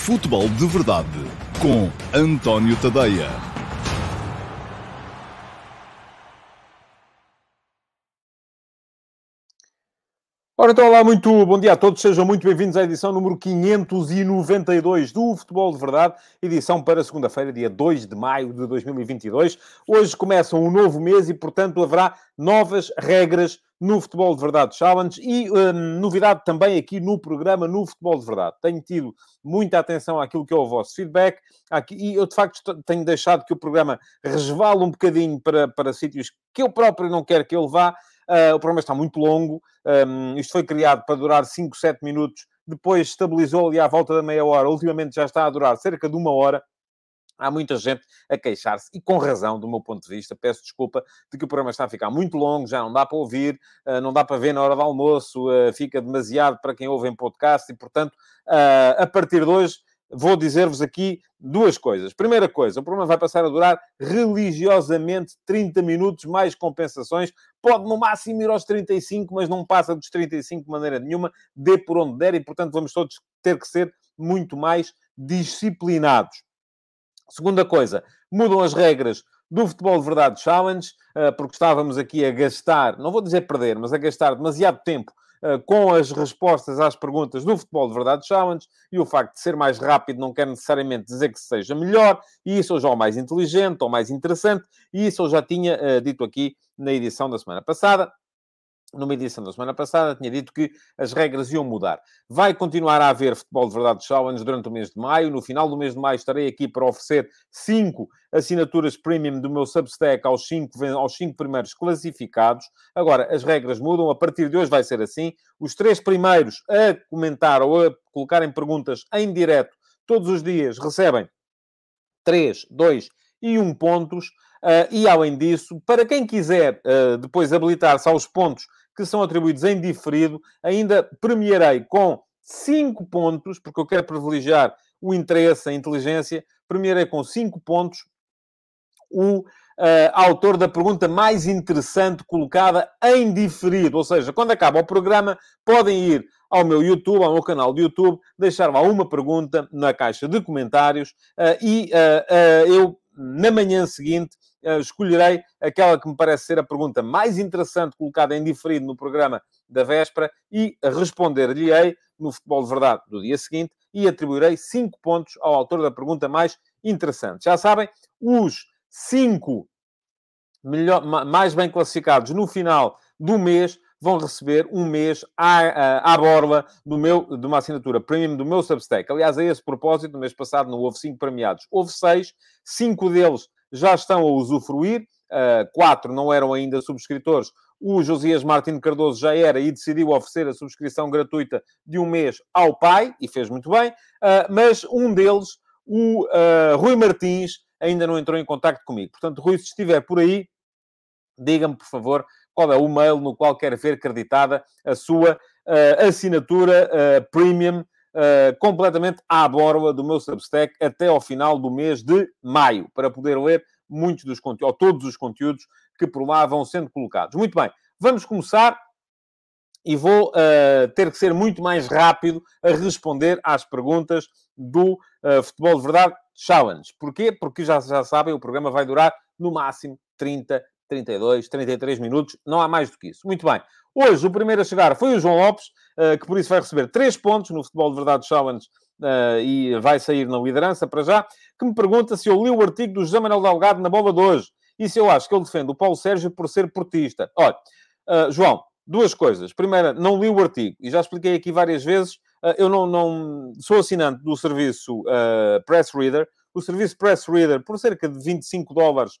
Futebol de Verdade com António Tadeia. Ora, então, olá, muito bom dia a todos, sejam muito bem-vindos à edição número 592 do Futebol de Verdade, edição para segunda-feira, dia 2 de maio de 2022. Hoje começa um novo mês e, portanto, haverá novas regras no Futebol de Verdade Challenge e hum, novidade também aqui no programa no Futebol de Verdade. Tenho tido muita atenção àquilo que é o vosso feedback aqui, e eu, de facto, tenho deixado que o programa resvale um bocadinho para, para sítios que eu próprio não quero que ele vá. Uh, o programa está muito longo. Um, isto foi criado para durar 5, 7 minutos. Depois estabilizou ali à volta da meia hora. Ultimamente já está a durar cerca de uma hora. Há muita gente a queixar-se, e com razão, do meu ponto de vista. Peço desculpa de que o programa está a ficar muito longo, já não dá para ouvir, uh, não dá para ver na hora do almoço, uh, fica demasiado para quem ouve em podcast, e, portanto, a partir de hoje vou dizer-vos aqui duas coisas. Primeira coisa, o programa vai passar a durar religiosamente 30 minutos, mais compensações. Pode no máximo ir aos 35, mas não passa dos 35 de maneira nenhuma, dê por onde der, e portanto vamos todos ter que ser muito mais disciplinados. Segunda coisa, mudam as regras do Futebol de Verdade Challenge, eh, porque estávamos aqui a gastar, não vou dizer perder, mas a gastar demasiado tempo eh, com as respostas às perguntas do Futebol de Verdade Challenge, e o facto de ser mais rápido não quer necessariamente dizer que seja melhor, e isso ou já o mais inteligente ou mais interessante, e isso eu já tinha uh, dito aqui na edição da semana passada numa edição da semana passada, tinha dito que as regras iam mudar. Vai continuar a haver Futebol de Verdade Challenge durante o mês de maio. No final do mês de maio estarei aqui para oferecer cinco assinaturas premium do meu Substack aos cinco, aos cinco primeiros classificados. Agora, as regras mudam. A partir de hoje vai ser assim. Os três primeiros a comentar ou a colocarem perguntas em direto todos os dias recebem 3, 2 e 1 pontos. Uh, e além disso, para quem quiser uh, depois habilitar-se aos pontos que são atribuídos em diferido, ainda premiarei com 5 pontos, porque eu quero privilegiar o interesse, a inteligência, premiarei com 5 pontos o uh, autor da pergunta mais interessante colocada em diferido. Ou seja, quando acaba o programa, podem ir ao meu YouTube, ao meu canal de YouTube, deixar lá uma pergunta na caixa de comentários uh, e uh, eu, na manhã seguinte, uh, escolherei aquela que me parece ser a pergunta mais interessante colocada em diferido no programa da véspera e responder-lhe-ei no Futebol de Verdade do dia seguinte e atribuirei 5 pontos ao autor da pergunta mais interessante. Já sabem, os 5 mais bem classificados no final do mês vão receber um mês à, à, borla do meu, de uma assinatura premium do meu Substack. Aliás, a esse propósito, no mês passado não houve cinco premiados, houve seis, cinco deles já estão a usufruir, uh, quatro não eram ainda subscritores. O Josias Martins Cardoso já era e decidiu oferecer a subscrição gratuita de um mês ao pai, e fez muito bem, uh, mas um deles, o uh, Rui Martins, ainda não entrou em contato comigo. Portanto, Rui, se estiver por aí, diga-me, por favor, qual é o mail no qual quer ver creditada a sua uh, assinatura uh, premium uh, completamente à borla do meu Substack até ao final do mês de maio, para poder ler muitos dos conteúdos, ou todos os conteúdos que por lá vão sendo colocados. Muito bem, vamos começar e vou uh, ter que ser muito mais rápido a responder às perguntas do uh, Futebol de Verdade Challenge. Porquê? Porque já, já sabem, o programa vai durar no máximo 30, 32, 33 minutos, não há mais do que isso. Muito bem. Hoje, o primeiro a chegar foi o João Lopes, uh, que por isso vai receber 3 pontos no Futebol de Verdade Challenge uh, e vai sair na liderança para já, que me pergunta se eu li o artigo do José Manuel Delgado na bola de hoje e se eu acho que ele defende o Paulo Sérgio por ser portista. Olha, uh, João, duas coisas. Primeira, não li o artigo e já expliquei aqui várias vezes. eu não, não, sou assinante do serviço Press Reader. O serviço Press Reader, por cerca de 25 dólares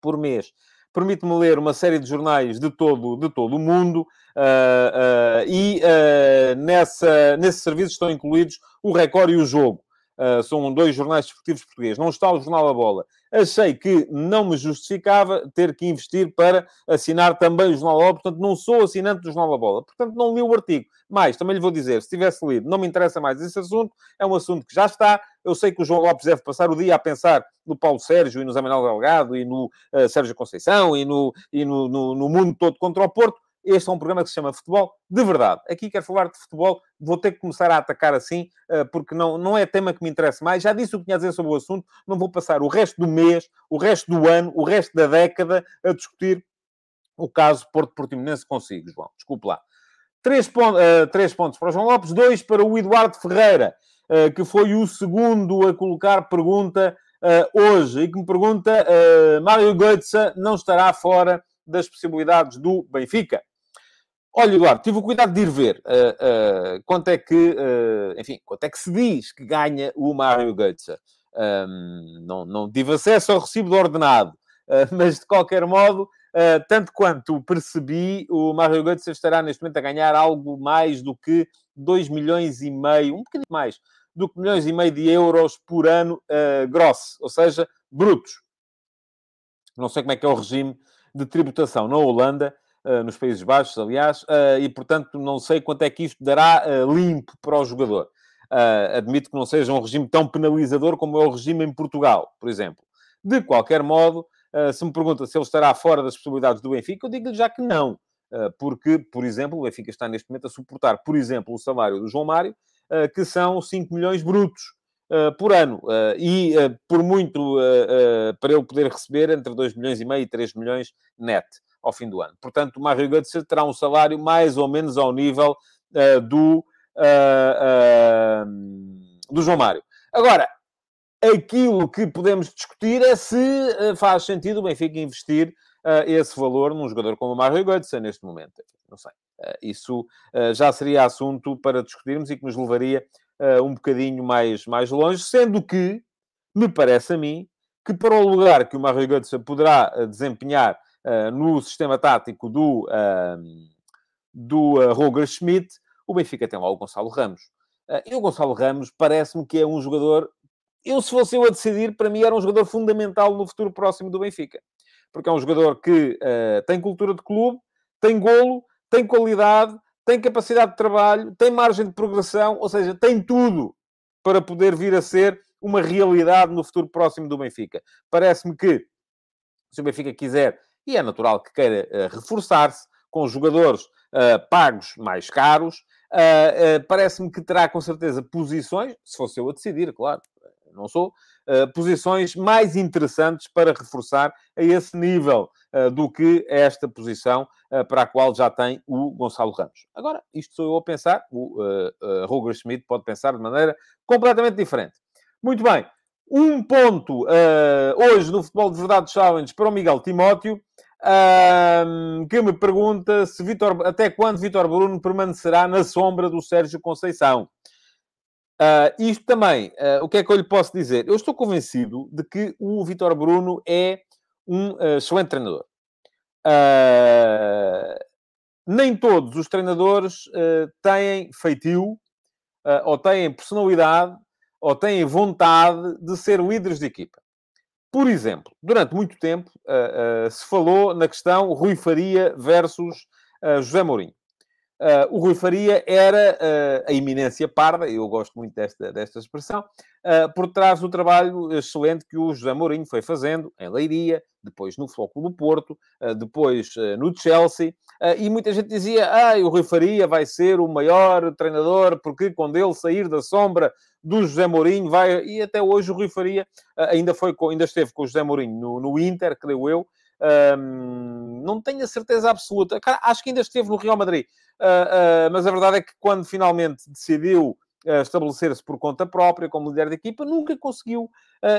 por mês, permite-me ler uma série de jornais de todo, de todo o mundo uh, uh, e uh, nessa, nesse serviço estão incluídos o Record e o Jogo. São dois jornais desportivos portugueses. Não está o Jornal A Bola. Achei que não me justificava ter que investir para assinar também o Jornal A Bola. Portanto, não sou assinante do Jornal A Bola. Portanto, não li o artigo. Mas, também lhe vou dizer, se tivesse lido, não me interessa mais esse assunto. É um assunto que já está. Eu sei que o João Lopes deve passar o dia a pensar no Paulo Sérgio e no Zé Manuel Delgado e no uh, Sérgio Conceição e, no, e no, no, no mundo todo contra o Porto. Este é um programa que se chama Futebol de Verdade. Aqui quero falar de futebol, vou ter que começar a atacar assim, porque não, não é tema que me interessa mais. Já disse o que tinha a dizer sobre o assunto, não vou passar o resto do mês, o resto do ano, o resto da década a discutir o caso Porto Portimonense consigo, João. Desculpe lá. Três, uh, três pontos para o João Lopes, dois para o Eduardo Ferreira, uh, que foi o segundo a colocar pergunta uh, hoje e que me pergunta: Mário Götze não estará fora das possibilidades do Benfica? Olha, Eduardo, tive o cuidado de ir ver quanto é que, enfim, quanto é que se diz que ganha o Mário Götze. Um, não, não tive acesso ao recibo do ordenado, mas de qualquer modo Uh, tanto quanto percebi, o Mario Götze estará neste momento a ganhar algo mais do que 2 milhões e meio, um bocadinho mais, do que milhões e meio de euros por ano uh, grosso, ou seja, brutos. Não sei como é que é o regime de tributação na Holanda, uh, nos Países Baixos, aliás, uh, e portanto não sei quanto é que isto dará limpo para o jogador. admito que não seja um regime tão penalizador como é o regime em Portugal, por exemplo. De qualquer modo, Uh, se me pergunta se ele estará fora das possibilidades do Benfica, eu digo-lhe já que não. Uh, porque, por exemplo, o Benfica está neste momento a suportar, por exemplo, o salário do João Mário, uh, que são 5 milhões brutos por ano. e, por muito, para ele poder receber entre 2 milhões e meio e 3 milhões net ao fim do ano. Portanto, o Mário Götze terá um salário mais ou menos ao nível do, do João Mário. Agora, Aquilo que podemos discutir é se faz sentido o Benfica investir uh, esse valor num jogador como o Mário Götze neste momento. Não sei. Uh, isso uh, já seria assunto para discutirmos e que nos levaria um bocadinho mais, mais longe, sendo que, me parece a mim, que para o lugar que o Mário Götze poderá desempenhar no sistema tático do, do Roger Schmidt, o Benfica tem lá o Gonçalo Ramos. e o Gonçalo Ramos parece-me que é um jogador eu, se fosse eu a decidir, para mim era um jogador fundamental no futuro próximo do Benfica. Porque é um jogador que tem cultura de clube, tem golo, tem qualidade, tem capacidade de trabalho, tem margem de progressão, ou seja, tem tudo para poder vir a ser uma realidade no futuro próximo do Benfica. Parece-me que, se o Benfica quiser, e é natural que queira uh, reforçar-se com jogadores uh, pagos mais caros, parece-me que terá com certeza posições, se fosse eu a decidir, claro, não sou, posições mais interessantes para reforçar a esse nível do que esta posição para a qual já tem o Gonçalo Ramos. Agora, isto sou eu a pensar, o uh, Roger Schmidt pode pensar de maneira completamente diferente. Muito bem, um ponto hoje no Futebol de Verdade Challenge para o Miguel Timóteo. Que me pergunta se Vitor, até quando Vitor Bruno permanecerá na sombra do Sérgio Conceição. Uh, isto também, uh, o que é que eu lhe posso dizer? Eu estou convencido de que o Vitor Bruno é um uh, excelente treinador. nem todos os treinadores têm feitio, ou têm personalidade, ou têm vontade de ser líderes de equipa. Por exemplo, durante muito tempo se falou na questão Rui Faria versus José Mourinho. Uh, o Rui Faria era uh, a iminência parda, eu gosto muito desta, desta expressão, uh, por trás do trabalho excelente que o José Mourinho foi fazendo em Leiria, depois no Futebol do Porto, depois no Chelsea, e muita gente dizia, ah, o Rui Faria vai ser o maior treinador, porque quando ele sair da sombra do José Mourinho, vai... E até hoje o Rui Faria ainda, foi com, ainda esteve com o José Mourinho no, no Inter, creio eu, um, não tenho a certeza absoluta. Cara, acho que ainda esteve no Real Madrid. Uh, uh, mas a verdade é que quando finalmente decidiu uh, estabelecer-se por conta própria como líder de equipa, nunca conseguiu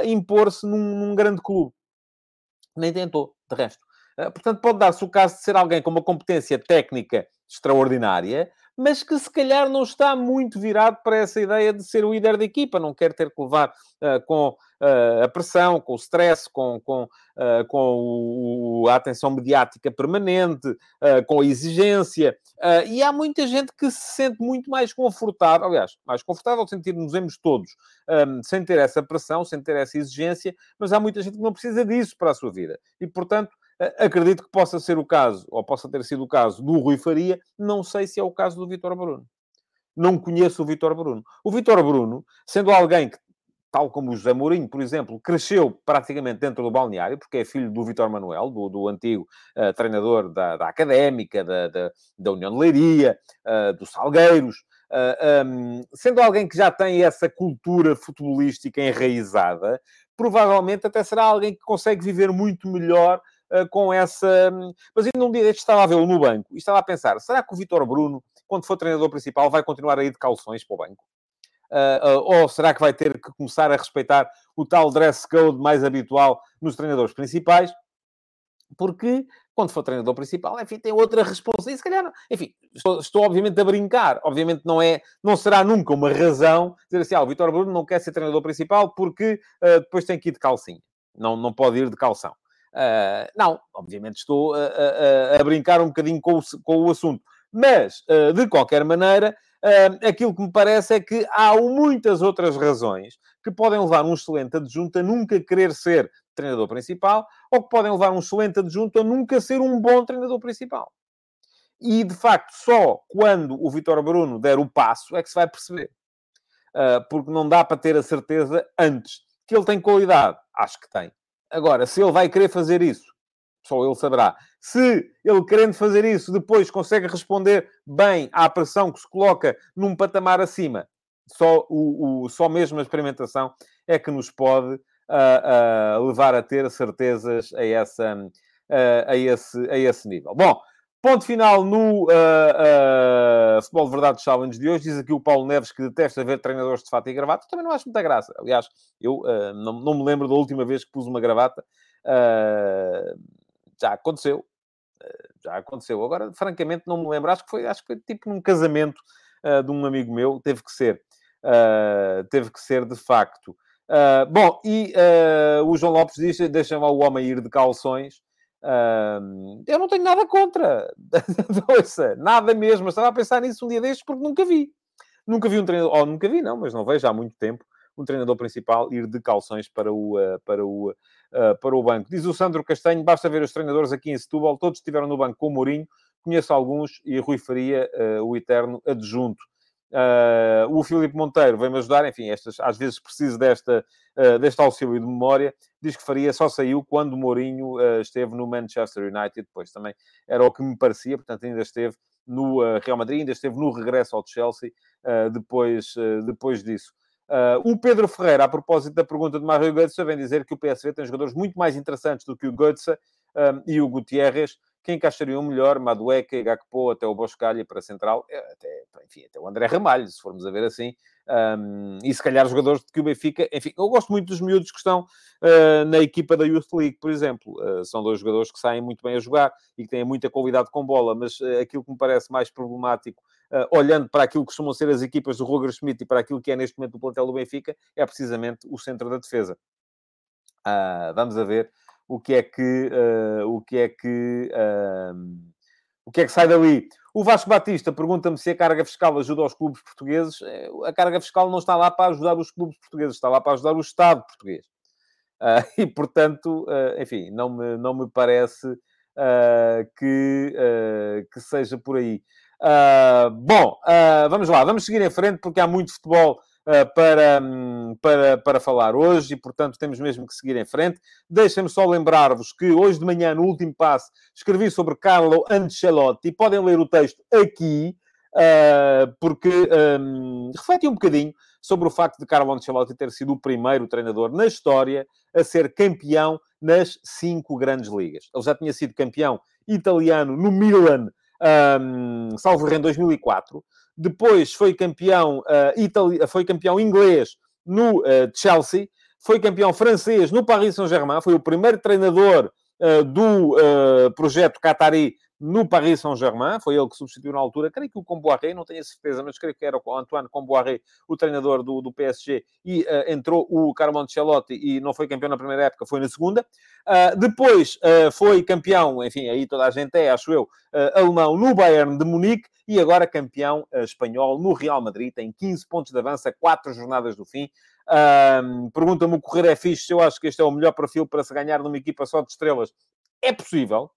impor-se num, num, grande clube. Nem tentou, de resto. portanto, pode dar-se o caso de ser alguém com uma competência técnica extraordinária, mas que se calhar não está muito virado para essa ideia de ser o líder da equipa, não quer ter que levar uh, com a pressão, com o stress, com, com, uh, com o, a atenção mediática permanente, com a exigência. e há muita gente que se sente muito mais confortável, aliás, mais confortável, sentir-nos todos, um, sem ter essa pressão, sem ter essa exigência, mas há muita gente que não precisa disso para a sua vida. E, portanto, Acredito que possa ser o caso, ou possa ter sido o caso do Rui Faria, não sei se é o caso do Vitor Bruno. Não conheço o Vitor Bruno. O Vitor Bruno, sendo alguém que tal como o José Mourinho, por exemplo, cresceu praticamente dentro do balneário, porque é filho do Vitor Manuel, do, do antigo uh, treinador da, da Académica, da, da, da, União de Leiria, uh, Salgueiros, uh, um, sendo alguém que já tem essa cultura futebolística enraizada, provavelmente até será alguém que consegue viver muito melhor com essa... Mas ainda um dia deste estava a vê-lo no banco e estava a pensar, será que o Vitor Bruno, quando for treinador principal, vai continuar a ir de calções para o banco? Uh, uh, ou será que vai ter que começar a respeitar o tal dress code mais habitual nos treinadores principais? Porque quando for treinador principal, enfim, tem outra responsabilidade. Se calhar, enfim, estou, estou, obviamente a brincar. Obviamente não é, não será nunca uma razão dizer assim, ah, o Vitor Bruno não quer ser treinador principal porque uh, depois tem que ir de calcinha. Não, não pode ir de calção. não, obviamente estou a, a, a, brincar um bocadinho com o, com o assunto. Mas, de qualquer maneira, Uh, aquilo que me parece é que há muitas outras razões que podem levar um excelente adjunto a nunca querer ser treinador principal ou que podem levar um excelente adjunto a nunca ser um bom treinador principal. E, de facto, só quando o Vitor Bruno der o passo é que se vai perceber. Uh, porque não dá para ter a certeza antes que ele tem qualidade. Acho que tem. Agora, se ele vai querer fazer isso só ele saberá. Se ele, querendo fazer isso, depois consegue responder bem à pressão que se coloca num patamar acima, só, o, o só mesmo a experimentação é que nos pode uh, uh, levar a ter certezas a, essa, uh, a, esse, a esse nível. Bom, ponto final no Futebol de Verdade Challenge de hoje. Diz aqui o Paulo Neves que detesta ver treinadores de fato e gravata. Também não acho muita graça. Aliás, eu não, não me lembro da última vez que pus uma gravata. Uh, já aconteceu. Eh, já aconteceu. Agora, francamente, não me lembro. Acho que foi, acho que foi tipo num casamento uh, de um amigo meu. Teve que ser. Uh, teve que ser, de facto. Uh, bom, e o João Lopes diz, deixa o homem ir de calções. eu não tenho nada contra. Nada mesmo. estava a pensar nisso um dia destes porque nunca vi. Nunca vi um treinador... Ou nunca vi, não, mas não vejo há muito tempo um treinador principal ir de calções para o, para o uh, para o banco. Diz o Sandro Castanho, basta ver os treinadores aqui em Setúbal, todos estiveram no banco com o Mourinho, conheço alguns e Rui Faria, uh, o eterno adjunto. Uh, o Filipe Monteiro vem-me ajudar, enfim, estas, às vezes preciso desta, uh, deste auxílio de memória. Diz que Faria só saiu quando Mourinho uh, esteve no Manchester United, depois também era o que me parecia, portanto, ainda esteve no Real Madrid, ainda esteve no regresso ao Chelsea depois, depois disso. Uh, o Pedro Ferreira, a propósito da pergunta de Mario Götze, vem dizer que o PSV tem jogadores muito mais interessantes do que o Götze um, e o Gutierrez, que encaixariam melhor, Madueca, Gakpo, até o Boscalha para a central, é, até, enfim, até o André Ramalho, se formos a ver assim, um, e se calhar jogadores que o Benfica, enfim, eu gosto muito dos miúdos que estão uh, na equipa da Youth League, por exemplo, uh, são dois jogadores que saem muito bem a jogar e que têm muita qualidade com bola, mas aquilo que me parece mais problemático olhando para aquilo que costumam ser as equipas do Roger Schmidt e para aquilo que é neste momento o plantel do Benfica, é precisamente o centro da defesa. Uh, vamos a ver o que é que uh, o que é que o que é que sai dali. O Vasco Batista pergunta-me se a carga fiscal ajuda os clubes portugueses. Eh, a carga fiscal não está lá para ajudar os clubes portugueses, está lá para ajudar o Estado português. Uh, e, portanto, uh, enfim, não me, não me parece uh, que, que seja por aí. Uh, bom, uh, vamos lá, vamos seguir em frente porque há muito futebol uh, para, um, para, para falar hoje e, portanto, temos mesmo que seguir em frente. Deixem-me só lembrar-vos que hoje de manhã, no último passo, escrevi sobre Carlo Ancelotti e podem ler o texto aqui. porque um, reflete um bocadinho sobre o facto de Carlo Ancelotti ter sido o primeiro treinador na história a ser campeão nas cinco grandes ligas. Ele já tinha sido campeão italiano no Milan um, salvo em 2004. Depois foi campeão, uh, itali... foi campeão inglês no uh, Chelsea. Foi campeão francês no Paris Saint-Germain. Foi o primeiro treinador uh, do projeto Qatari no Paris Saint-Germain, foi ele que substituiu na altura, creio que o Comboiré, não tenho a certeza, mas creio que era o Antoine Comboiré, o treinador do, do PSG, e uh, entrou o Carlo Ancelotti e não foi campeão na primeira época, foi na segunda. Uh, depois uh, foi campeão, enfim, aí toda a gente é, acho eu, alemão no Bayern de Munique e agora campeão espanhol no Real Madrid, tem 15 pontos de avanço a 4 jornadas do fim. Pergunta-me o correr é fixe eu acho que este é o melhor perfil para se ganhar numa equipa só de estrelas. É possível,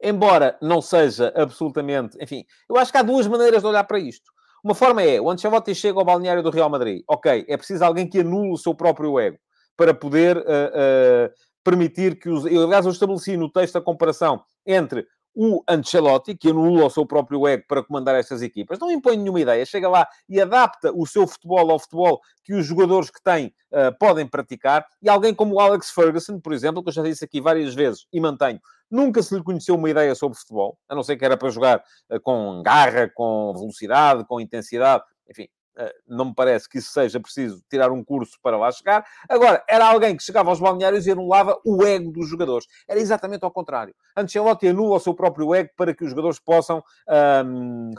Embora não seja absolutamente. Enfim, eu acho que há duas maneiras de olhar para isto. Uma forma é, o Ancelotti chega ao balneário do Real Madrid. Ok, é preciso alguém que anule o seu próprio ego para poder uh, uh, permitir que os... Eu, aliás, eu estabeleci no texto a comparação entre o Ancelotti, que anula o seu próprio ego para comandar estas equipas, não impõe nenhuma ideia, chega lá e adapta o seu futebol ao futebol que os jogadores que têm uh, podem praticar, e alguém como o Alex Ferguson, por exemplo, que eu já disse aqui várias vezes e mantenho, nunca se lhe conheceu uma ideia sobre futebol, a não ser que era para jogar uh, com garra, com velocidade, com intensidade, enfim, eh, não me parece que isso seja preciso tirar um curso para lá chegar. Agora, era alguém que chegava aos balneários e anulava o ego dos jogadores. Era exatamente ao contrário. Ancelotti anula o seu próprio ego para que os jogadores possam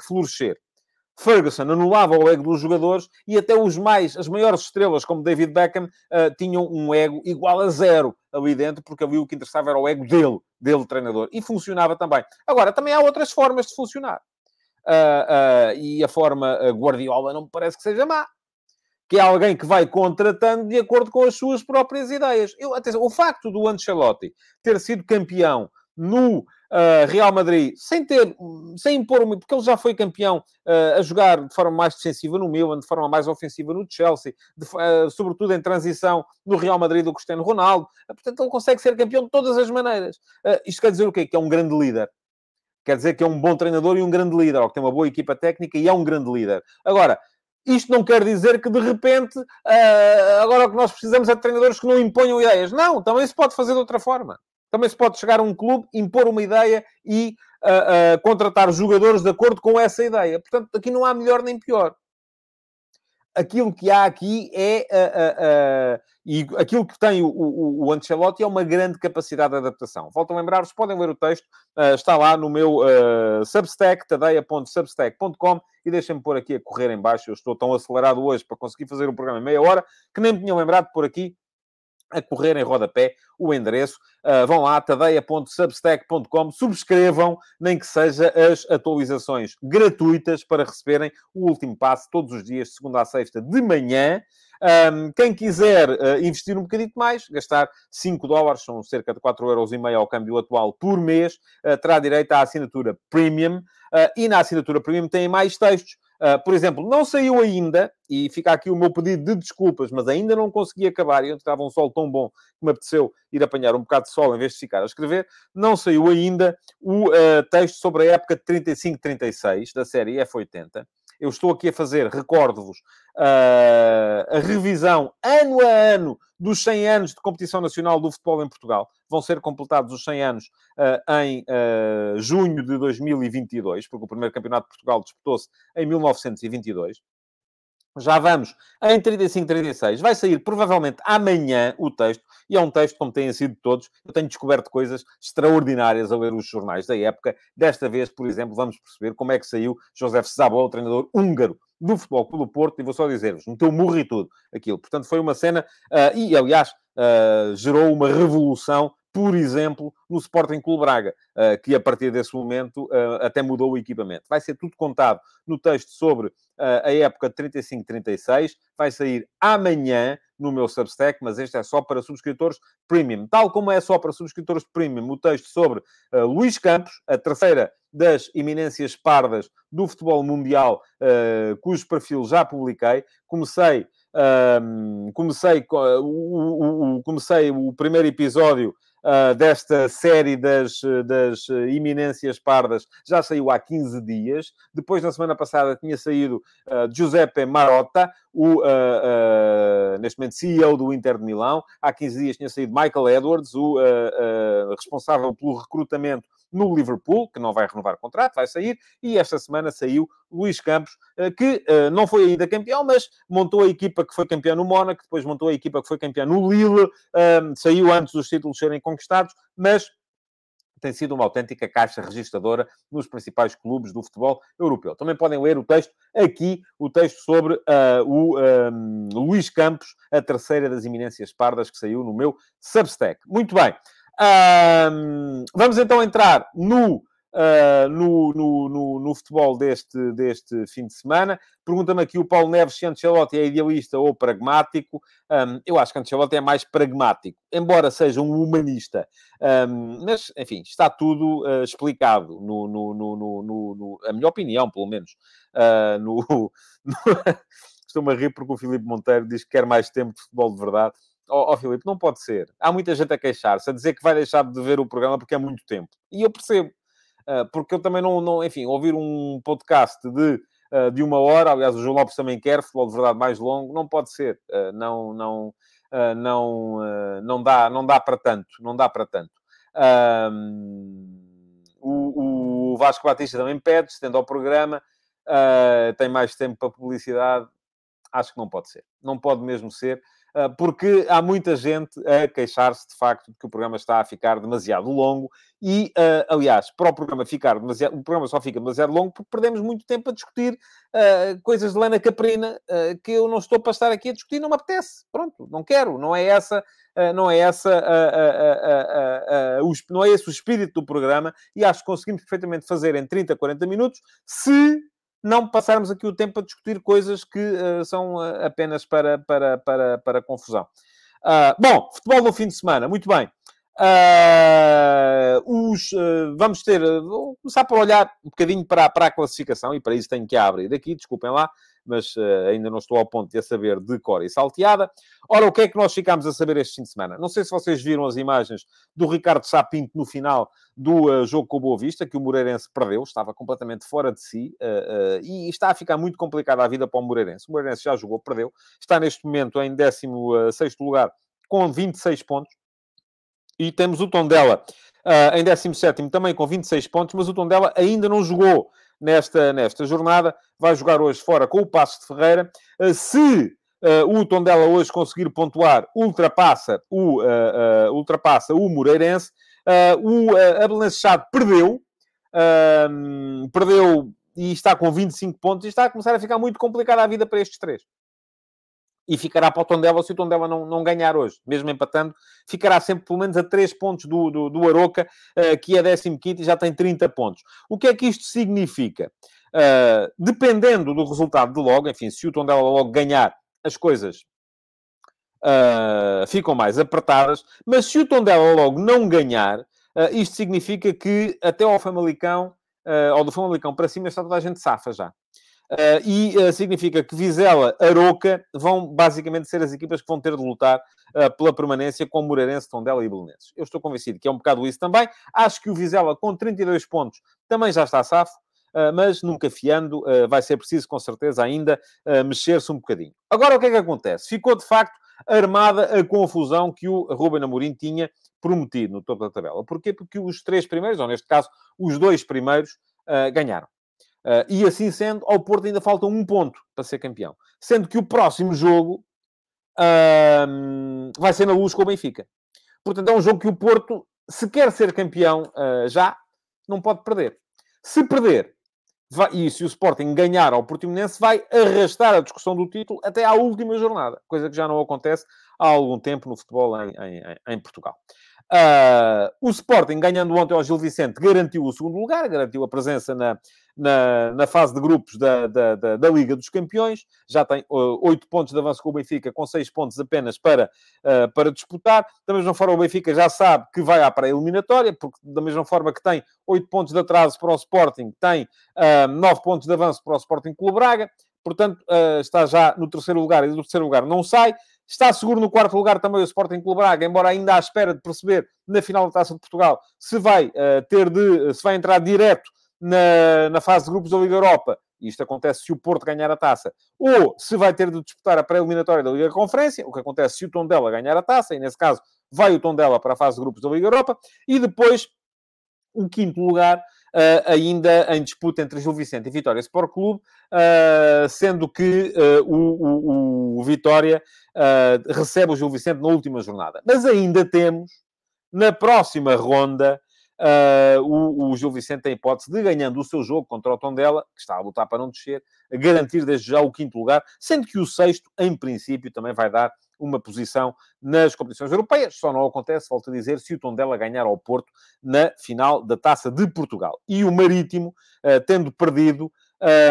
florescer. Ferguson anulava o ego dos jogadores e até os mais, as maiores estrelas, como David Beckham, uh, tinham um ego igual a zero ali dentro, porque ali o que interessava era o ego dele, dele, treinador. E funcionava também. Agora, também há outras formas de funcionar uh, uh, e a forma Guardiola não me parece que seja má. Que é alguém que vai contratando de acordo com as suas próprias ideias. Eu, atenção, o facto do Ancelotti ter sido campeão no uh, Real Madrid, sem ter, sem impor, porque ele já foi campeão uh, a jogar de forma mais defensiva no Milan, de forma mais ofensiva no Chelsea, de, uh, sobretudo em transição no Real Madrid do Cristiano Ronaldo. portanto, ele consegue ser campeão de todas as maneiras. isto quer dizer o quê? Que é um grande líder quer dizer que é um bom treinador e um grande líder, ou que tem uma boa equipa técnica e é um grande líder. Agora, isto não quer dizer que de repente uh, agora o que nós precisamos é de treinadores que não imponham ideias. Não, também se pode fazer de outra forma. Também se pode chegar a um clube, impor uma ideia e uh, uh, contratar jogadores de acordo com essa ideia. Portanto, aqui não há melhor nem pior aquilo que há aqui é. Uh, uh, uh, e aquilo que tem o, o, o, Ancelotti é uma grande capacidade de adaptação. Volto a lembrar-vos, podem ler o texto, está lá no meu Substack, tadeia.substack.com, e deixem-me pôr aqui a correr em baixo. Eu estou tão acelerado hoje para conseguir fazer o programa em meia hora que nem me tinha lembrado de pôr aqui a correr em rodapé o endereço. Uh, vão lá, tadeia.substack.com, subscrevam, nem que seja as atualizações gratuitas para receberem o último passo todos os dias, segunda a sexta, de manhã. Um, quem quiser uh, investir um bocadinho mais, gastar 5 dólares, são cerca de 4,5 euros ao câmbio atual por mês, uh, terá direito à assinatura Premium. e na assinatura Premium tem mais textos Uh, por exemplo, não saiu ainda, e fica aqui o meu pedido de desculpas, mas ainda não consegui acabar, e estava um sol tão bom que me apeteceu ir apanhar um bocado de sol em vez de ficar a escrever, não saiu ainda o uh, texto sobre a época de 35-36 da série F80. Eu estou aqui a fazer, recordo-vos, uh, a revisão ano a ano dos 100 anos de competição nacional do futebol em Portugal. Vão ser completados os 100 anos uh, em uh, junho de 2022, porque o primeiro campeonato de Portugal disputou-se em 1922. Já vamos em 35, 36. Vai sair provavelmente amanhã o texto, e é um texto, como têm sido todos. Eu tenho descoberto coisas extraordinárias a ler os jornais da época. Desta vez, por exemplo, vamos perceber como é que saiu José Szabol, o treinador húngaro do Futebol pelo Porto, e vou só dizer-vos, meteu murro e tudo aquilo. Portanto, foi uma cena, uh, e aliás, uh, gerou uma revolução por exemplo, no Sporting Clube Braga, eh, que a partir desse momento até mudou o equipamento. Vai ser tudo contado no texto sobre a época de 35-36, vai sair amanhã no meu Substack, mas este é só para subscritores premium. Tal como é só para subscritores premium o texto sobre Luís Campos, a terceira das eminências pardas do futebol mundial, cujo perfil já publiquei. Comecei, uh, comecei, o, comecei o primeiro episódio uh, desta série das, das iminências pardas já saiu há 15 dias. Depois, na semana passada, tinha saído uh, Giuseppe Marotta, o, uh, neste momento, CEO do Inter de Milão. Há 15 dias tinha saído Michael Edwards, o responsável pelo recrutamento no Liverpool, que não vai renovar o contrato, vai sair, e esta semana saiu Luís Campos, que não foi ainda campeão, mas montou a equipa que foi campeão no Mónaco, depois montou a equipa que foi campeão no Lille, saiu antes dos títulos serem conquistados, mas tem sido uma autêntica caixa registradora nos principais clubes do futebol europeu. Também podem ler o texto aqui, o texto sobre uh, o um, Luís Campos, a terceira das eminências pardas que saiu no meu Substack. Muito bem. Um, vamos então entrar no uh, no, no, no, no, futebol deste, deste fim de semana. Pergunta-me aqui o Paulo Neves se Ancelotti é idealista ou pragmático. Um, eu acho que Ancelotti é mais pragmático, embora seja um humanista. Um, mas, enfim, está tudo uh, explicado, no, no, no, no, a minha opinião, pelo menos, uh, no... Estou-me a rir porque o Filipe Monteiro diz que quer mais tempo de futebol de verdade. Ó oh, oh, Filipe, não pode ser. Há muita gente a queixar-se, a dizer que vai deixar de ver o programa porque é muito tempo. E eu percebo. Ah, porque eu também não, não, enfim, ouvir um podcast de, ah, de uma hora, aliás, o João Lopes também quer, futebol de verdade mais longo, não pode ser. Ah, não, não, não, não, dá, não dá para tanto, não dá para tanto. O, Vasco Batista também pede, estendo ao programa, tem mais tempo para publicidade, acho que não pode ser. Não pode mesmo ser. Ah, porque há muita gente a queixar-se de facto de que o programa está a ficar demasiado longo e, ah, aliás, para o programa ficar demasiado, o programa só fica demasiado longo porque perdemos muito tempo a discutir uh, coisas de Lana Caprina que eu não estou para estar aqui a discutir, não me apetece. Pronto, não quero, não é essa, não é essa, não é esse o espírito do programa e acho que conseguimos perfeitamente fazer em 30, 40 minutos se não passarmos aqui o tempo a discutir coisas que uh, são uh, apenas para, para, para, para confusão. Uh, bom, futebol no fim de semana, muito bem. os, vamos ter, vou começar por olhar um bocadinho para, para a classificação e para isso tenho que abrir aqui, desculpem lá mas uh, ainda não estou ao ponto de a saber de cor e salteada. Ora, o que é que nós ficámos a saber este fim de semana? Não sei se vocês viram as imagens do Ricardo Sapinto no final do uh, jogo com o Boa Vista, que o Moreirense perdeu, estava completamente fora de si, uh, e está a ficar muito complicada a vida para o Moreirense. O Moreirense já jogou, perdeu, está neste momento em 16º lugar, com 26 pontos, e temos o Tondela uh, em 17º também com 26 pontos, mas o Tondela ainda não jogou nesta, nesta jornada. Vai jogar hoje fora com o Passo de Ferreira. Uh, se uh, o Tondela hoje conseguir pontuar, ultrapassa o, uh, ultrapassa o Moreirense. o uh, perdeu. perdeu e está com 25 pontos e está a começar a ficar muito complicada a vida para estes três e ficará para o Tondela se o Tondela não, não ganhar hoje. Mesmo empatando, ficará sempre pelo menos a 3 pontos do, do, do Aroca, uh, que é 15 e já tem 30 pontos. O que é que isto significa? Uh, dependendo do resultado de logo, enfim, se o Tondela logo ganhar, as coisas uh, ficam mais apertadas, mas se o Tondela logo não ganhar, isto significa que até ao Famalicão, ou do Famalicão para cima, está toda a gente safa já. Uh, e uh, significa que Vizela, Aroca vão basicamente ser as equipas que vão ter de lutar uh, pela permanência com Moreirense, Tondela e Belenenses. Eu estou convencido que é um bocado isso também. Acho que o Vizela, com 32 pontos, também já está safo. mas nunca fiando, vai ser preciso com certeza ainda mexer-se um bocadinho. Agora o que é que acontece? Ficou de facto armada a confusão que o Ruben Amorim tinha prometido no topo da tabela. Porquê? Porque os três primeiros, ou neste caso, os dois primeiros, ganharam. Uh, e assim sendo, ao Porto ainda falta um ponto para ser campeão. Sendo que o próximo jogo uh, vai ser na luz com o Benfica. Portanto, é um jogo que o Porto, se quer ser campeão uh, já, não pode perder. Se perder, vai, e se o Sporting ganhar ao Portimonense, vai arrastar a discussão do título até à última jornada. Coisa que já não acontece há algum tempo no futebol em, em, em Portugal. Uh, o Sporting, ganhando ontem ao Gil Vicente, garantiu o segundo lugar, garantiu a presença na, na, na fase de grupos da, da, da, da, Liga dos Campeões. Já tem oito uh, pontos de avanço com o Benfica, com seis pontos apenas para, uh, para disputar. Da mesma forma, o Benfica já sabe que vai à pré-eliminatória, porque da mesma forma que tem oito pontos de atraso para o Sporting, tem nove pontos de avanço para o Sporting Clube Braga. Portanto, está já no terceiro lugar e do terceiro lugar não sai. Está seguro no quarto lugar também o Sporting Clube Braga, embora ainda à espera de perceber na final da Taça de Portugal se vai uh, ter de, se vai entrar direto na, na fase de grupos da Liga Europa. Isto acontece se o Porto ganhar a taça. Ou se vai ter de disputar a pré-eliminatória da Liga Conferência, o que acontece se o Tondela ganhar a taça, e nesse caso vai o Tondela para a fase de grupos da Liga Europa. E depois, o quinto lugar ainda em disputa entre Gil Vicente e Vitória Sport Clube, uh, sendo que uh, o, o, o, Vitória recebe o Gil Vicente na última jornada. Mas ainda temos, na próxima ronda, uh, o, o Gil Vicente tem hipótese de, ganhando o seu jogo contra o Tondela, que está a lutar para não descer, garantir desde já o quinto lugar, sendo que o sexto, em princípio, também vai dar uma posição nas competições europeias. Só não acontece, volto a dizer, se o Tondela ganhar ao Porto na final da Taça de Portugal. E o Marítimo, uh, tendo perdido,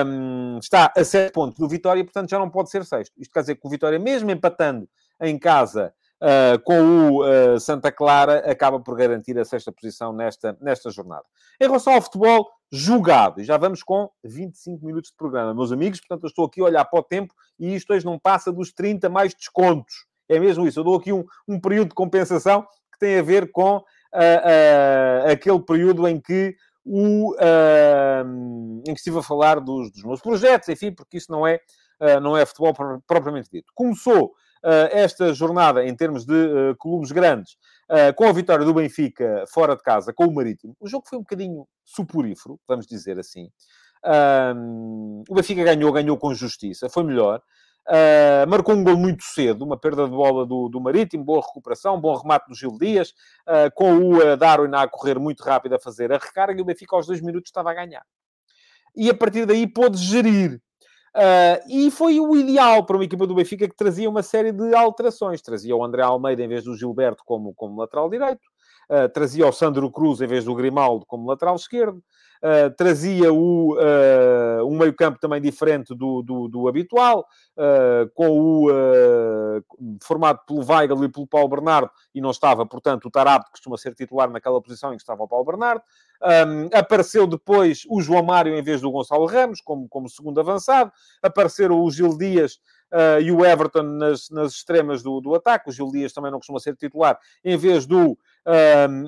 um, está a 7 pontos do Vitória, portanto já não pode ser sexto. Isto quer dizer que o Vitória, mesmo empatando em casa uh, com o uh, Santa Clara, acaba por garantir a sexta posição nesta, nesta jornada. Em relação ao futebol jogado, e já vamos com 25 minutos de programa, meus amigos, portanto eu estou aqui a olhar para o tempo e isto hoje não passa dos 30 mais descontos. É mesmo isso. Eu dou aqui um, um período de compensação que tem a ver com uh, aquele período em que o, uh, em que estive a falar dos, dos, meus projetos, enfim, porque isso não é, uh, não é futebol propriamente dito. Começou esta jornada em termos de clubes grandes, com a vitória do Benfica fora de casa, com o Marítimo. O jogo foi um bocadinho suporífero, vamos dizer assim. o Benfica ganhou, ganhou com justiça, foi melhor. Uh, marcou um gol muito cedo, uma perda de bola do, do Marítimo, boa recuperação, bom remate do Gil Dias, uh, com o Darwin a correr muito rápido a fazer a recarga e o Benfica aos dois minutos estava a ganhar. E a partir daí pôde gerir. Uh, e foi o ideal para uma equipa do Benfica que trazia uma série de alterações. Trazia o André Almeida em vez do Gilberto como, como lateral direito, uh, trazia o Sandro Cruz em vez do Grimaldo como lateral esquerdo, uh, trazia o, uh, um meio-campo também diferente do, do, do habitual, uh, com o formado pelo Weigl e pelo Paulo Bernardo, e não estava, portanto, o Tarab, que costuma ser titular naquela posição em que estava o Paulo Bernardo. Um, apareceu depois o João Mário em vez do Gonçalo Ramos, como, como segundo avançado. Apareceram o Gil Dias Uh, e o Everton nas, nas extremas do, do ataque. O Gil Dias também não costuma ser titular, em vez do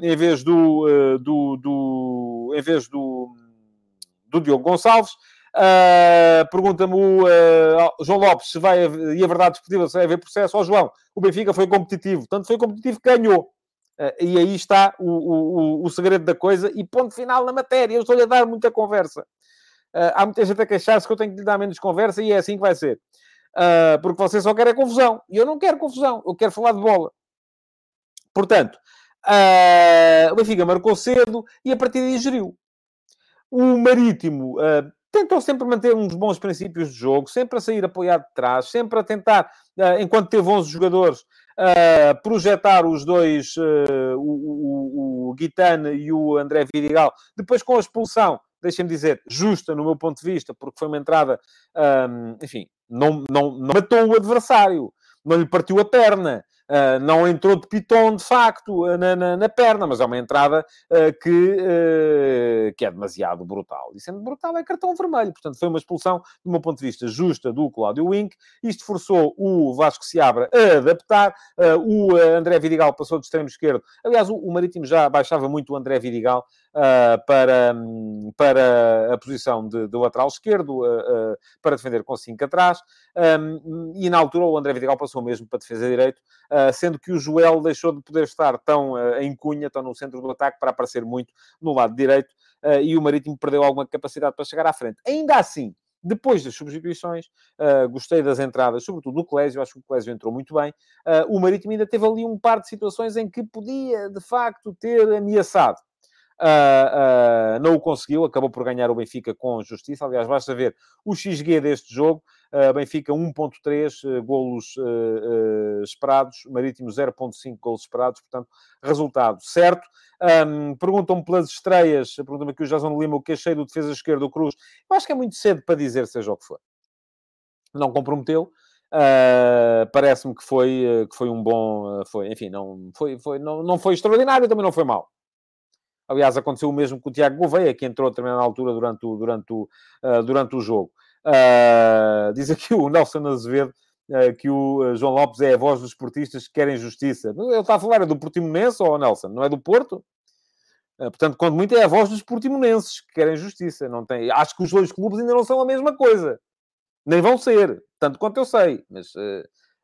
em vez do, uh, do, do, em vez do, do Diogo Gonçalves. Uh, Pergunta-me o uh, João Lopes se vai, e a verdade discutível, se vai haver processo. Ó oh, João, o Benfica foi competitivo, tanto foi competitivo que ganhou. Uh, e aí está o, o, o, segredo da coisa e ponto final na matéria. Eu estou-lhe a dar muita conversa. há muita gente a queixar-se que eu tenho que lhe dar menos conversa e é assim que vai ser. porque você só quer é confusão. E eu não quero confusão, eu quero falar de bola. Portanto, Uh, o Benfica marcou cedo e a partir daí geriu. O Marítimo uh, tentou sempre manter uns bons princípios de jogo, sempre a sair apoiado de trás, sempre a tentar, uh, enquanto teve 11 jogadores, projetar os dois, o, o, o Guitane e o André Vidigal. Depois, com a expulsão, deixem-me dizer, justa no meu ponto de vista, porque foi uma entrada, enfim, não, não, não matou o adversário, não lhe partiu a perna, Uh, não entrou de piton, de facto, ah, na, na, na perna, mas é uma entrada uh, que, uh, que é demasiado brutal. E sendo brutal, é cartão vermelho. Portanto, foi uma expulsão, do meu ponto de vista, justa do Cláudio Wink. Isto forçou o Vasco Seabra a adaptar. o André Vidigal passou de extremo esquerdo. Aliás, o, o Marítimo já baixava muito o André Vidigal para, um, para a posição de, de lateral esquerdo, para defender com 5 atrás. E na altura, o André Vidigal passou mesmo para defesa direito. Ah, sendo que o Joel deixou de poder estar tão ah, em cunha, tão no centro do ataque, para aparecer muito no lado direito, ah, e o Marítimo perdeu alguma capacidade para chegar à frente. Ainda assim, depois das substituições, uh, gostei das entradas, sobretudo do Colégio, acho que o Colégio entrou muito bem. Uh, o Marítimo ainda teve ali um par de situações em que podia, de facto, ter ameaçado. Uh, não o conseguiu, acabou por ganhar o Benfica com justiça. Aliás, basta ver o XG deste jogo. Uh, Benfica 1.3 uh, golos uh, esperados, Marítimo 0.5 golos esperados, portanto, resultado certo. Um, Perguntam-me pelas estreias, perguntam-me aqui o Jason Lima o que achei do defesa esquerdo do Cruz. Eu acho que é muito cedo para dizer seja o que for. Não comprometeu. Uh, parece-me que foi, que foi um bom, uh, foi, enfim, não foi, foi, não, não foi extraordinário, também não foi mal. Aliás, aconteceu o mesmo com o Tiago Gouveia, que entrou a determinada altura durante o, durante o, uh, durante o jogo. Uh, diz aqui o Nelson Azevedo uh, que o João Lopes é a voz dos portistas que querem justiça. Ele está a falar é do Portimonense ou Nelson? Não é do Porto? portanto, quando muito é a voz dos portimonenses que querem justiça. Não tem... Acho que os dois clubes ainda não são a mesma coisa. Nem vão ser, tanto quanto eu sei. Mas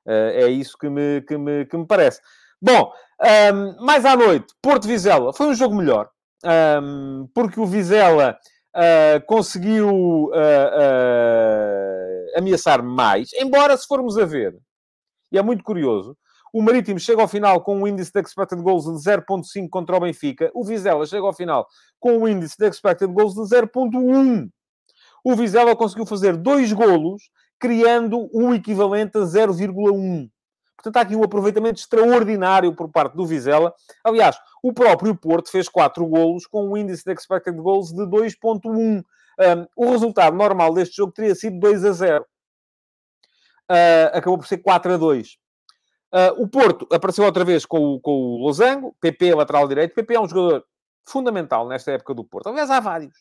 é isso que me, que me, que me parece. Bom, um, mais à noite, Porto Vizela. Foi um jogo melhor um, porque o Vizela uh, conseguiu uh, uh, ameaçar mais, embora se formos a ver, e é muito curioso, O Marítimo chega ao final com um índice de expected goals de 0.5 contra o Benfica. O Vizela chega ao final com um índice de expected goals de 0.1. O Vizela conseguiu fazer dois golos, criando um equivalente a 0,1. Portanto, há aqui um aproveitamento extraordinário por parte do Vizela. Aliás, o próprio Porto fez quatro golos com um índice de expected goals de 2.1. Um, o resultado normal deste jogo teria sido 2 a 0. Uh, ah, acabou por ser 4 a 2. Uh, ah, o Porto apareceu outra vez com o, com o Losango, PP lateral direito. PP é um jogador fundamental nesta época do Porto. Aliás, há vários.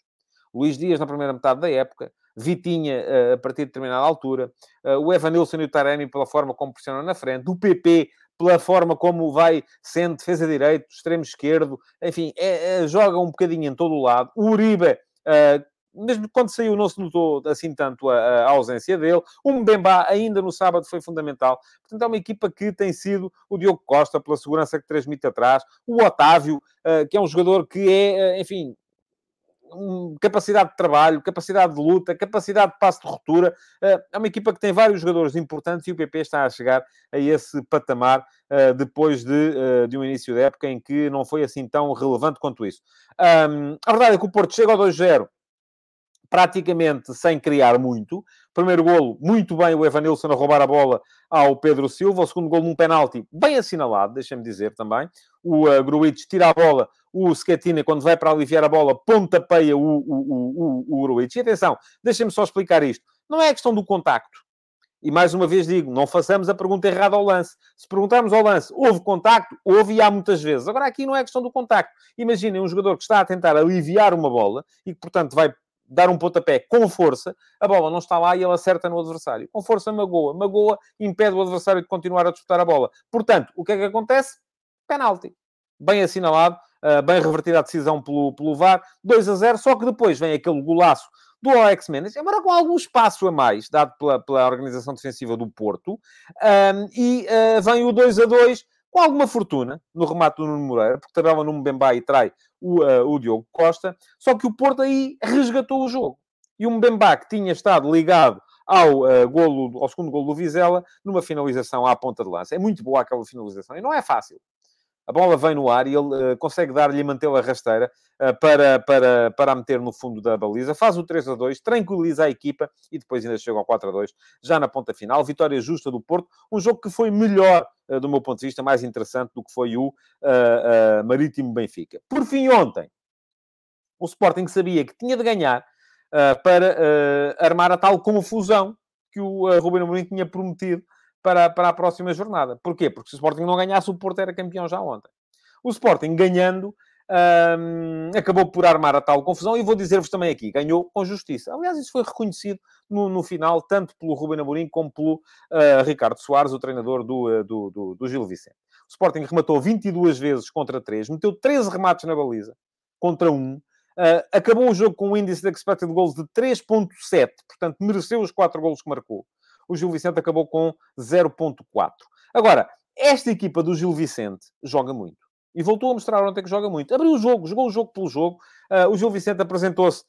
Luís Dias na primeira metade da época, Vitinha uh, a partir de determinada altura, uh, o Evanilson e o Taremi pela forma como pressionam na frente, o PP pela forma como vai sendo defesa direito, extremo esquerdo, enfim, é, é, joga um bocadinho em todo o lado. O Uribe, uh, mesmo quando saiu, não se notou assim tanto a, a, ausência dele. O Mbemba, ainda no sábado, foi fundamental. Portanto, é uma equipa que tem sido o Diogo Costa, pela segurança que transmite atrás. O Otávio, uh, que é um jogador que é, uh, enfim, capacidade de trabalho, capacidade de luta, capacidade de passo de ruptura. Eh, é uma equipa que tem vários jogadores importantes e o PP está a chegar a esse patamar eh, depois de, eh, de um início de época em que não foi assim tão relevante quanto isso. a verdade é que o Porto chega ao 2-0 praticamente sem criar muito. Primeiro golo, muito bem o Evanilson a roubar a bola ao Pedro Silva. O segundo golo num penalti, bem assinalado, deixem-me dizer também. O uh, Gruitch tira a bola, o Schettini, quando vai para aliviar a bola, pontapeia o, o, o, o, Gruitch. E atenção, deixem-me só explicar isto. Não é a questão do contacto. E mais uma vez digo, não façamos a pergunta errada ao lance. Se perguntarmos ao lance, houve contacto? Houve e há muitas vezes. Agora, aqui não é questão do contacto. Imaginem um jogador que está a tentar aliviar uma bola e que, portanto, vai dar um pontapé com força, a bola não está lá e ele acerta no adversário. Com força, magoa. Magoa, impede o adversário de continuar a disputar a bola. Portanto, o que é que acontece? Penalti. Bem assinalado, bem revertida a decisão pelo, pelo VAR. 2 a 0, só que depois vem aquele golaço do Alex Mendes, embora com algum espaço a mais, dado pela, pela organização defensiva do Porto, um, e uh, vem o 2 a 2 com alguma fortuna no remate do Nuno Moreira, porque tabela no Mbemba e trai o, uh, o Diogo Costa, só que o Porto aí resgatou o jogo. E o Mbemba, que tinha estado ligado ao, uh, golo, ao segundo golo do Vizela, numa finalização à ponta de lança. É muito boa aquela finalização, e não é fácil a bola vem no ar e ele uh, consegue dar-lhe e mantê-la rasteira uh, para, para, para a meter no fundo da baliza. Faz o 3 a 2, tranquiliza a equipa e depois ainda chega ao 4 a 2, já na ponta final. Vitória justa do Porto. Um jogo que foi melhor, uh, do meu ponto de vista, mais interessante do que foi o Marítimo Benfica. Por fim, ontem, o Sporting sabia que tinha de ganhar para armar a tal confusão que o uh, Ruben Amorim tinha prometido para, para a próxima jornada. Porquê? Porque se o Sporting não ganhasse, o Porto era campeão já ontem. O Sporting ganhando, hum, acabou por armar a tal confusão e vou dizer-vos também aqui, ganhou com justiça. Aliás, isso foi reconhecido no, no final, tanto pelo Ruben Amorim como pelo uh, Ricardo Soares, o treinador do, uh, do, do, do, Gil Vicente. O Sporting rematou 22 vezes contra 3, meteu 13 remates na baliza contra 1. Uh, acabou o jogo com um índice de expected goals de 3.7, portanto mereceu os 4 golos que marcou o Gil Vicente acabou com 0.4. Agora, esta equipa do Gil Vicente joga muito. E voltou a mostrar ontem que joga muito. Abriu o jogo, jogou o jogo pelo jogo. Uh, o Gil Vicente apresentou-se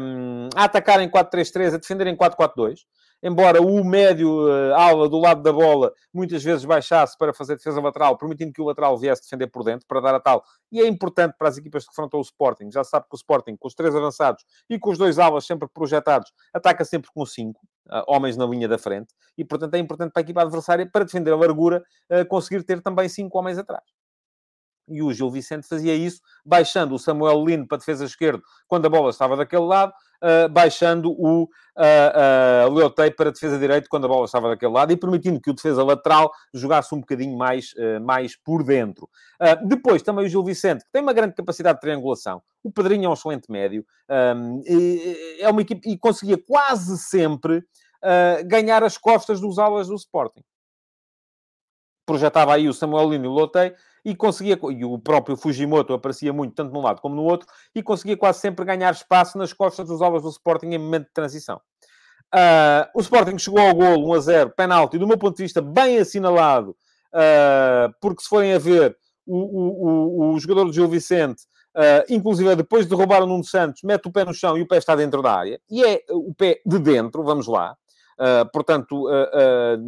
um, a atacar em 4-3-3, a defender em 4-4-2 embora o médio uh, ala do lado da bola muitas vezes baixasse para fazer defesa lateral, permitindo que o lateral viesse defender por dentro, para dar a tal. E é importante para as equipas que confrontam o Sporting. Já sabe que o Sporting, com os três avançados e com os dois alas sempre projetados, ataca sempre com cinco homens na linha da frente. E, portanto, é importante para a equipa adversária, para defender a largura, uh, conseguir ter também cinco homens atrás e o Gil Vicente fazia isso, baixando o Samuel Lino para a defesa esquerda quando a bola estava daquele lado, uh, baixando o uh, uh, Leotei para defesa direita quando a bola estava daquele lado e permitindo que o defesa lateral jogasse um bocadinho mais, mais por dentro. depois, também o Gil Vicente, que tem uma grande capacidade de triangulação. O Pedrinho é um excelente médio. Um, e, é uma equipe e conseguia quase sempre ganhar as costas dos alas do Sporting projetava aí o Samuel Lino e o Lotei e conseguia, e o próprio Fujimoto aparecia muito, tanto num lado como no outro, e conseguia quase sempre ganhar espaço nas costas dos ovos do Sporting em momento de transição. Uh, o Sporting chegou ao golo 1 a 0, penalti, do meu ponto de vista, bem assinalado, uh, porque se forem a ver, o, o, o, o jogador do Gil Vicente, uh, inclusive depois de roubar o Nuno Santos, mete o pé no chão e o pé está dentro da área, e é o pé de dentro, vamos lá. Uh, portanto, uh, uh,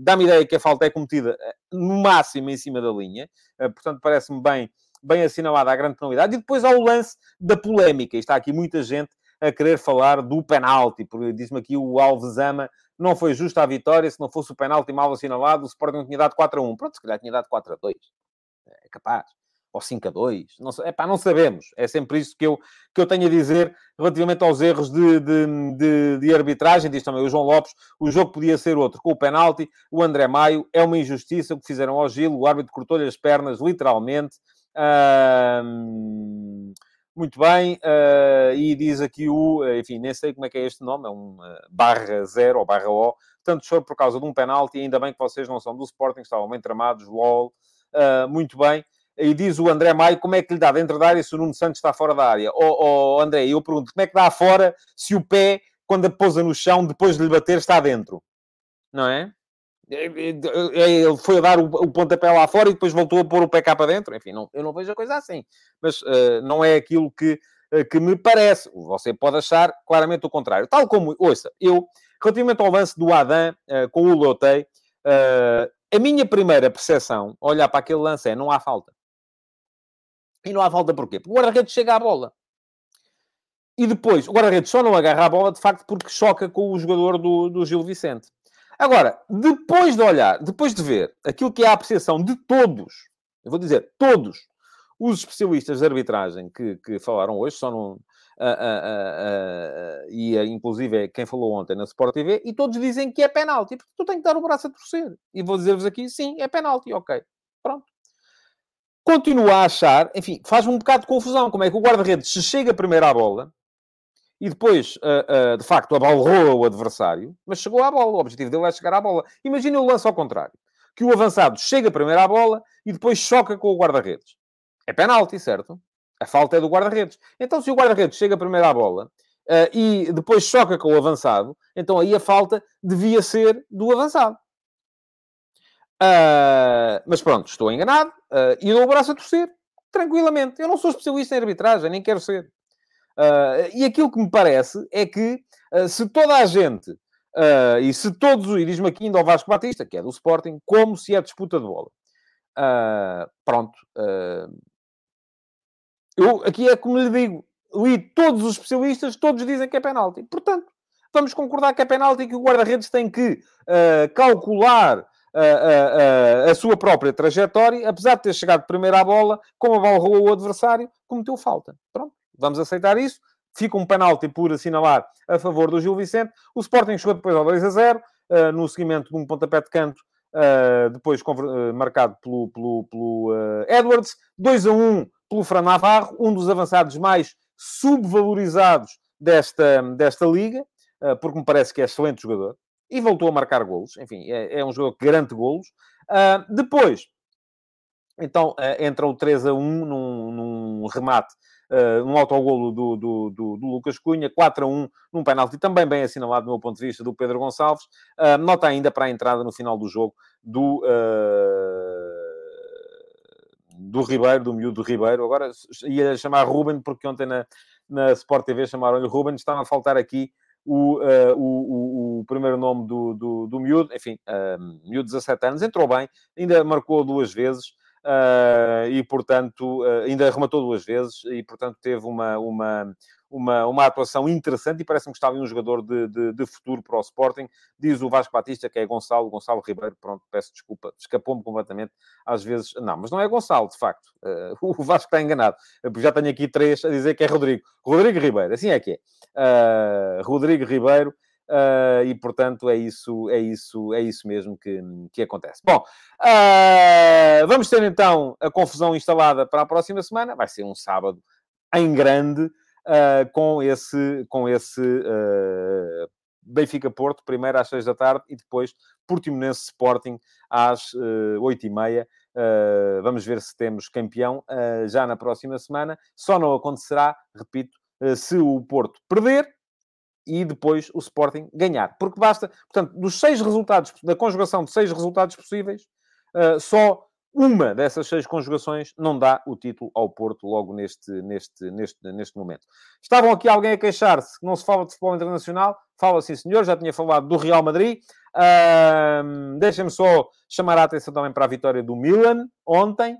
dá-me ideia que a falta é cometida no máximo em cima da linha. portanto, parece-me bem, bem assinalada a grande penalidade. E depois há o lance da polémica. E está aqui muita gente a querer falar do penalti. Porque diz-me aqui o Alves Ama, não foi justa a vitória. Se não fosse o penalti mal assinalado, o Sporting tinha dado 4 a 1. Pronto, se calhar tinha dado 4 a 2. É capaz ou 5 a 2, não, epá, não sabemos. É sempre isso que eu, que eu tenho a dizer relativamente aos erros de, de, de, de, arbitragem. Diz também o João Lopes, o jogo podia ser outro. Com o penalti, o André Maio, é uma injustiça o que fizeram ao Gil, o árbitro cortou-lhe as pernas, literalmente. muito bem, uh, e diz aqui o, enfim, nem sei como é que é este nome, é um uh, barra zero ou barra O, tanto choro por causa de um penalti, ainda bem que vocês não são do Sporting, estavam bem tramados, lol, uh, muito bem. E diz o André Maio como é que lhe dá dentro da área se o Nuno Santos está fora da área. Ó oh, André, eu pergunto, como é que dá fora se o pé, quando a pousa no chão, depois de lhe bater, está dentro? Não é? é, é, é ele foi dar o, pontapé lá fora e depois voltou a pôr o pé cá para dentro. Enfim, não, eu não vejo a coisa assim. Mas uh, não é aquilo que, uh, que me parece. Você pode achar claramente o contrário. Tal como, ouça, eu, relativamente ao lance do Adam uh, com o Lotei, a minha primeira percepção, olhar para aquele lance é, não há falta. E não há falta porquê? Porque o guarda-redes chega à bola. E depois, o guarda-redes só não agarra a bola, de facto, porque choca com o jogador do, do Gil Vicente. Agora, depois de olhar, depois de ver aquilo que é a apreciação de todos, eu vou dizer todos, os especialistas de arbitragem que, que falaram hoje, só não... Uh, uh, uh, e inclusive quem falou ontem na Sport TV, e todos dizem que é penalti, porque tu tens que dar o braço a torcer. E vou dizer-vos aqui, sim, é penalti, ok. Pronto continua a achar, enfim, faz-me um bocado de confusão. Como é que o guarda-redes se chega primeiro à bola e depois, uh, uh, de facto, abalrou o adversário, mas chegou à bola. O objetivo dele é chegar à bola. Imagina o lance ao contrário. Que o avançado chega primeiro à bola e depois choca com o guarda-redes. É penalti, certo? A falta é do guarda-redes. Então, se o guarda-redes chega primeiro à bola uh, e depois choca com o avançado, então aí a falta devia ser do avançado. Uh, mas pronto, estou enganado uh, e dou o braço a torcer, tranquilamente. Eu não sou especialista em arbitragem, nem quero ser. Uh, e aquilo que me parece é que se toda a gente, e se todos, diz-me aqui ainda ao Vasco Batista, que é do Sporting, como se é disputa de bola. pronto. eu, aqui é como lhe digo, li todos os especialistas, todos dizem que é penalti. Portanto, vamos concordar que é penalti e que o guarda-redes tem que calcular a, a, a, sua própria trajetória, apesar de ter chegado primeiro à bola, como a bola rolou o adversário, cometeu falta. Pronto, vamos aceitar isso. Fica um penalti por assinalar a favor do Gil Vicente. O Sporting chegou depois ao 2 a 0, uh, eh, no seguimento de um pontapé de canto, uh, depois uh, marcado pelo, pelo, pelo Edwards. 2 a 1 pelo Fran Navarro, um dos avançados mais subvalorizados desta, desta liga, porque me parece que é excelente jogador e voltou a marcar golos. Enfim, é, é um jogo que garante golos. Uh, depois, então, uh, entra o 3 a 1 num, num remate, uh, num autogolo do, do, do, do, Lucas Cunha, 4 a 1 num penalti também bem assinalado, do meu ponto de vista, do Pedro Gonçalves. Uh, nota ainda para a entrada no final do jogo do do Ribeiro, do miúdo do Ribeiro. Agora ia chamar Ruben, porque ontem na, na Sport TV chamaram-lhe Ruben. Estava a faltar aqui o, uh, o, o, primeiro nome do, do, do miúdo, enfim, uh, miúdo 17 anos, entrou bem, ainda marcou duas vezes uh, e, portanto, uh, ainda rematou duas vezes e, portanto, teve uma, uma, uma, uma atuação interessante e parece-me que estava um jogador de, de, de, futuro para o Sporting. Diz o Vasco Batista que é Gonçalo, Gonçalo Ribeiro, pronto, peço desculpa, escapou-me completamente. Às vezes, não, mas não é Gonçalo, de facto. Uh, o Vasco está enganado. Eu já tenho aqui três a dizer que é Rodrigo. Rodrigo Ribeiro, assim é que é. Uh, Rodrigo Ribeiro. Uh, e portanto é isso, é isso, é isso mesmo que, que acontece. Bom, uh, vamos ter então a confusão instalada para a próxima semana. Vai ser um sábado em grande uh, com esse, com esse uh, Benfica-Porto, primeiro às seis da tarde e depois Portimonense Sporting às oito e meia. Vamos ver se temos campeão uh, já na próxima semana. Só não acontecerá, repito, se o Porto perder e depois o Sporting ganhar. Porque basta, portanto, dos seis resultados, da conjugação de seis resultados possíveis, só uma dessas seis conjugações não dá o título ao Porto logo neste, neste, neste, neste momento. Estavam aqui alguém a queixar-se que não se fala de futebol internacional. Fala sim, senhor. Já tinha falado do Real Madrid. Uh, Deixem-me só chamar a atenção também para a vitória do Milan ontem.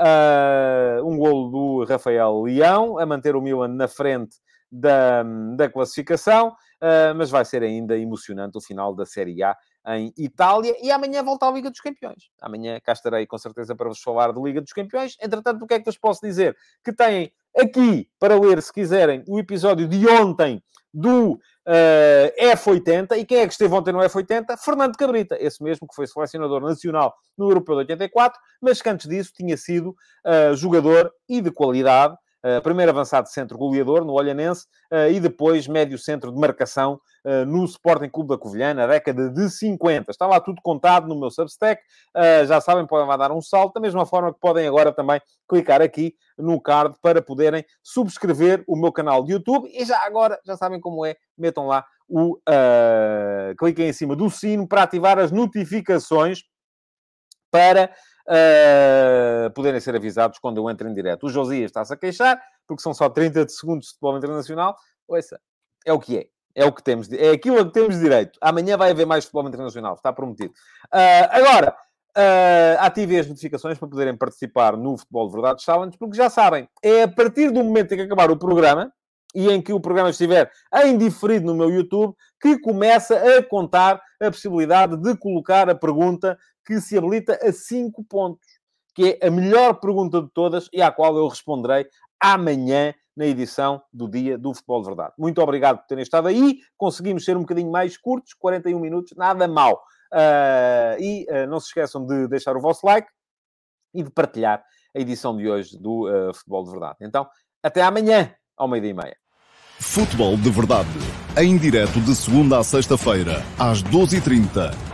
Uh, um golo do Rafael Leão a manter o Milan na frente da, da classificação, uh, mas vai ser ainda emocionante o final da Série A em Itália e amanhã volta à Liga dos Campeões. Amanhã cá estarei com certeza para vos falar de Liga dos Campeões. Entretanto, o que é que vos posso dizer? Que têm aqui para ler, se quiserem, o episódio de ontem do uh, F80. E quem é que esteve ontem no F80? Fernando Cabrita, esse mesmo que foi selecionador nacional no Europeu de 84, mas que antes disso tinha sido uh, jogador e de qualidade Uh, primeiro avançado centro goleador no Olhanense uh, e depois médio centro de marcação uh, no Sporting Clube da Covilhã na década de 50. Está lá tudo contado no meu Substack. já sabem, podem lá dar um salto, da mesma forma que podem agora também clicar aqui no card para poderem subscrever o meu canal de YouTube. E já agora, já sabem como é, metam lá o... cliquem em cima do sino para ativar as notificações para uh, poderem ser avisados quando eu entro em direto. O Josias está-se a queixar, porque são só 30 segundos de futebol internacional. Ouça, é o que é. É o que temos, é aquilo a que temos direito. Amanhã vai haver mais futebol internacional, está prometido. Uh, agora, uh, ativem as notificações para poderem participar no Futebol de Verdade Challenge, porque já sabem, é a partir do momento em que acabar o programa, e em que o programa estiver em diferido no meu YouTube, que começa a contar a possibilidade de colocar a pergunta que se habilita a 5 pontos, que é a melhor pergunta de todas e à qual eu responderei amanhã na edição do Dia do Futebol de Verdade. Muito obrigado por terem estado aí. Conseguimos ser um bocadinho mais curtos, 41 minutos, nada mal. Uh, e uh, não se esqueçam de deixar o vosso like e de partilhar a edição de hoje do uh, Futebol de Verdade. Então, até amanhã, ao meio-dia e meia. Futebol de Verdade, em direto de segunda a sexta-feira, às 12h30